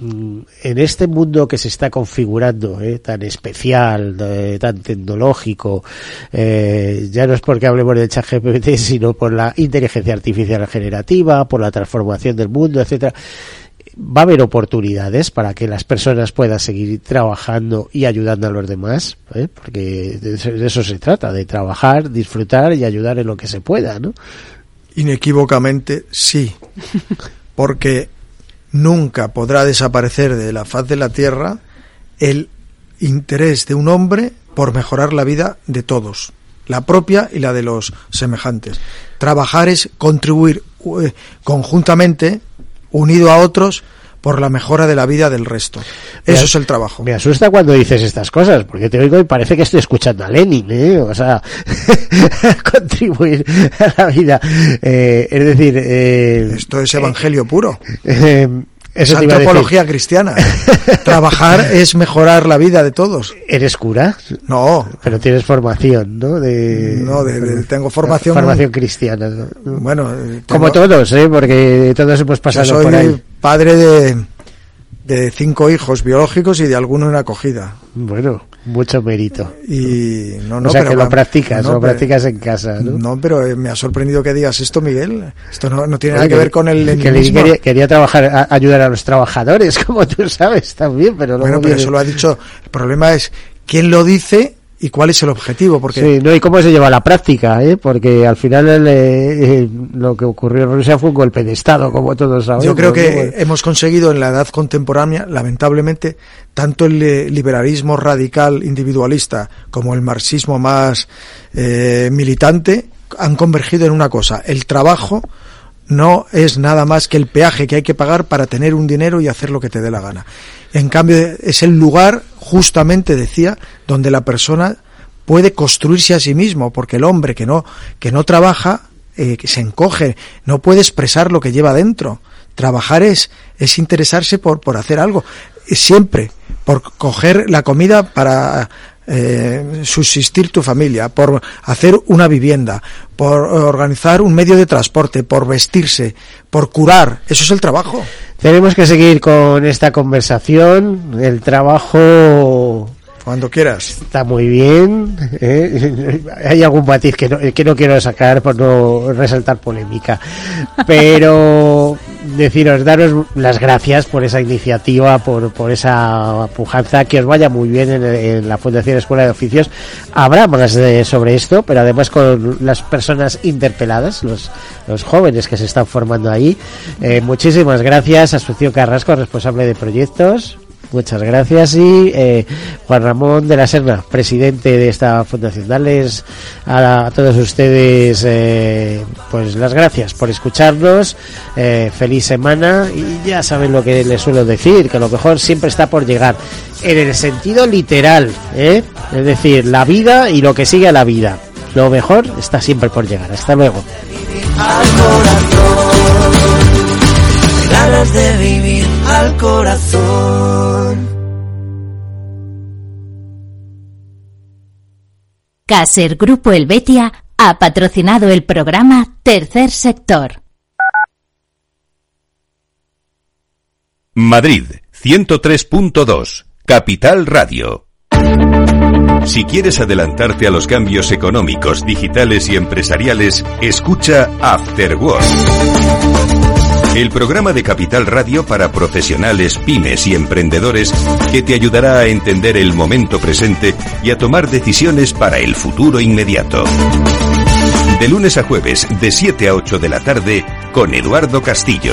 mm, en este mundo que se está configurando, eh, tan especial, tan tecnológico, eh, ya no es porque hablemos de ChatGPT, sino por la inteligencia artificial generativa, por la transformación del mundo, etcétera. Va a haber oportunidades para que las personas puedan seguir trabajando y ayudando a los demás, ¿eh? porque de eso, se trata, de trabajar, disfrutar y ayudar en lo que se pueda, ¿no? Inequívocamente sí, porque nunca podrá desaparecer de la faz de la tierra el interés de un hombre por mejorar la vida de todos, la propia y la de los semejantes. Trabajar es contribuir eh, conjuntamente, unido a otros, por la mejora de la vida del resto. Eso es el trabajo. Me asusta cuando dices estas cosas, porque te oigo y parece que estoy escuchando a Lenin, ¿eh? O sea, contribuir a la vida. Eh, es decir, eh, Esto es evangelio puro. Eso es decir. antropología cristiana. Trabajar es mejorar la vida de todos. ¿Eres cura? No, Pero tienes formación, ¿no? De, no, de- de- tengo formación. formación cristiana. ¿no? Bueno, Como todos, ¿eh? Porque todos hemos Yo pasado soy por ahí. padre de, de cinco hijos biológicos y de alguno en acogida. Bueno, mucho mérito. Y no, no, o sea pero que lo practicas, no, lo pero- practicas en casa, ¿no? No, pero eh, me ha sorprendido que digas esto, Miguel. Esto no, no tiene nada que ver con el que quería, quería trabajar, a- ayudar a los trabajadores, como tú sabes también, pero Bueno, pero eso lo ha dicho. El problema es quién lo dice y cuál es el objetivo, porque Sí, no, y cómo se lleva a la práctica, ¿eh? Porque al final el, eh, eh, lo que ocurrió en Rusia fue un golpe de Estado, como todos sabemos. Yo creo que ¿no? hemos conseguido en la edad contemporánea, lamentablemente, tanto el eh, liberalismo radical individualista como el marxismo más eh, militante han convergido en una cosa. El trabajo no es nada más que el peaje que hay que pagar para tener un dinero y hacer lo que te dé la gana. En cambio, es el lugar, justamente decía, donde la persona puede construirse a sí mismo, porque el hombre que no, que no trabaja, eh, que se encoge, no puede expresar lo que lleva dentro. Trabajar es, es interesarse por, por hacer algo. Siempre, por coger la comida para eh, subsistir tu familia, por hacer una vivienda, por organizar un medio de transporte, por vestirse, por curar. Eso es el trabajo. Tenemos que seguir con esta conversación. El trabajo Cuando quieras. está muy bien. ¿eh? Hay algún matiz que no, que no quiero sacar por no resaltar polémica. Pero deciros, daros las gracias por esa iniciativa, por, por esa pujanza, que os vaya muy bien en, en la Fundación Escuela de Oficios. Habrá más de- sobre esto, pero además con las personas interpeladas, los, los jóvenes que se están formando ahí. Eh, muchísimas gracias, Asunción Carrasco, responsable de proyectos. Muchas gracias y eh, Juan Ramón de la Serna, presidente de esta fundación. Darles a, todos ustedes eh, pues las gracias por escucharnos. Eh, feliz semana y ya saben lo que les suelo decir, que lo mejor siempre está por llegar en el sentido literal, es decir, la vida y lo que sigue a la vida. Lo mejor está siempre por llegar. Hasta luego. de vivir al corazón. Caser Grupo Helvetia ha patrocinado el programa Tercer Sector. Madrid, 103.2, Capital Radio. Si quieres adelantarte a los cambios económicos, digitales y empresariales, escucha After Work. El programa de Capital Radio para profesionales, pymes y emprendedores que te ayudará a entender el momento presente y a tomar decisiones para el futuro inmediato. De lunes a jueves, de 7 a 8 de la tarde, con Eduardo Castillo.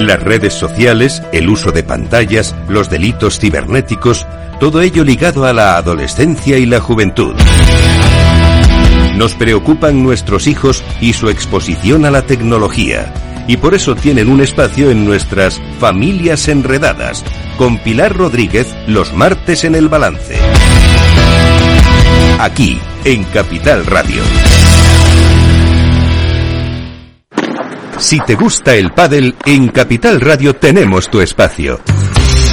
Las redes sociales, el uso de pantallas, los delitos cibernéticos, todo ello ligado a la adolescencia y la juventud. Nos preocupan nuestros hijos y su exposición a la tecnología. Y por eso tienen un espacio en nuestras Familias Enredadas, con Pilar Rodríguez los martes en el balance. Aquí, en Capital Radio. Si te gusta el pádel, en Capital Radio tenemos tu espacio.